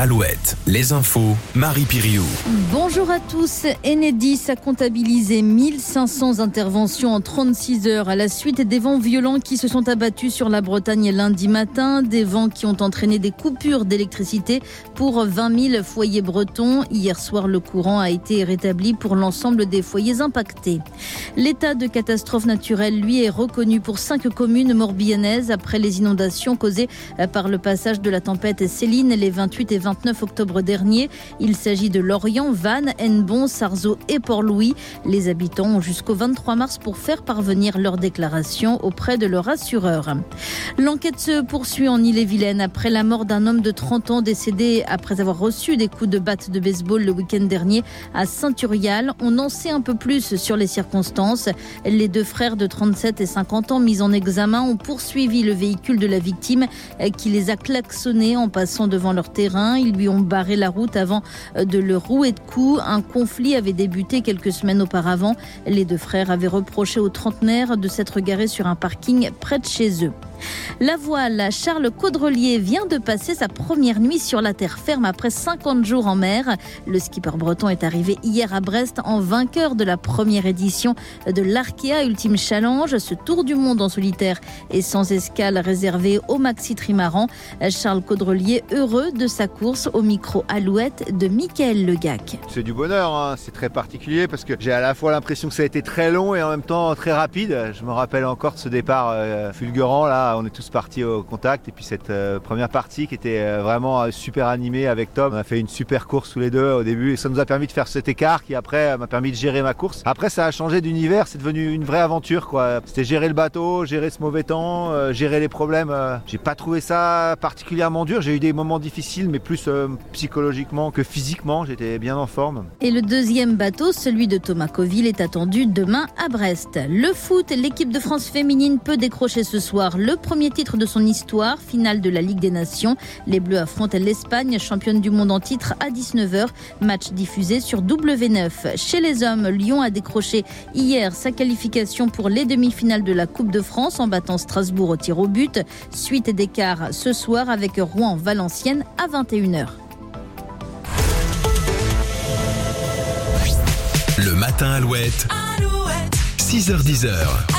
Alouette, les infos, Marie Piriou. Bonjour à tous. Enedis a comptabilisé 1500 interventions en 36 heures à la suite des vents violents qui se sont abattus sur la Bretagne lundi matin. Des vents qui ont entraîné des coupures d'électricité pour 20 000 foyers bretons. Hier soir, le courant a été rétabli pour l'ensemble des foyers impactés. L'état de catastrophe naturelle, lui, est reconnu pour cinq communes morbihanaises après les inondations causées par le passage de la tempête Céline les 28 et 29 octobre dernier. Il s'agit de Lorient, Vannes, Hennebon, Sarzeau et Port-Louis. Les habitants ont jusqu'au 23 mars pour faire parvenir leur déclaration auprès de leur assureur. L'enquête se poursuit en Ille-et-Vilaine après la mort d'un homme de 30 ans décédé après avoir reçu des coups de batte de baseball le week-end dernier à Saint-Urial. On en sait un peu plus sur les circonstances. Les deux frères de 37 et 50 ans mis en examen ont poursuivi le véhicule de la victime qui les a klaxonnés en passant devant leur terrain. Ils lui ont barré la route avant de le rouer de coups. Un conflit avait débuté quelques semaines auparavant. Les deux frères avaient reproché aux trentenaires de s'être garés sur un parking près de chez eux. La voile, Charles Caudrelier vient de passer sa première nuit sur la terre ferme après 50 jours en mer. Le skipper breton est arrivé hier à Brest en vainqueur de la première édition de l'Arkea Ultime Challenge. Ce tour du monde en solitaire et sans escale réservé au maxi trimaran. Charles Caudrelier heureux de sa course au micro Alouette de Michael Legac. C'est du bonheur, hein. c'est très particulier parce que j'ai à la fois l'impression que ça a été très long et en même temps très rapide. Je me rappelle encore de ce départ euh, fulgurant là on est tous partis au contact et puis cette euh, première partie qui était euh, vraiment euh, super animée avec Tom. On a fait une super course tous les deux au début et ça nous a permis de faire cet écart qui après m'a permis de gérer ma course. Après ça a changé d'univers, c'est devenu une vraie aventure quoi. C'était gérer le bateau, gérer ce mauvais temps, gérer les problèmes. J'ai pas trouvé ça particulièrement dur. J'ai eu des moments difficiles mais plus psychologiquement que physiquement. J'étais bien en forme. Et le deuxième bateau, celui de Thomas Coville, est attendu demain à Brest. Le foot, l'équipe de France féminine peut décrocher ce soir le premier titre de son histoire, finale de la Ligue des Nations. Les Bleus affrontent l'Espagne, championne du monde en titre, à 19h. Match diffusé sur W9. Chez les hommes, Lyon a décroché hier sa qualification pour les demi-finales de la Coupe de France en battant Strasbourg au tir au but. Suite d'écart ce soir avec Rouen-Valenciennes à 21h. Le matin Alouette. Alouette. 6h10.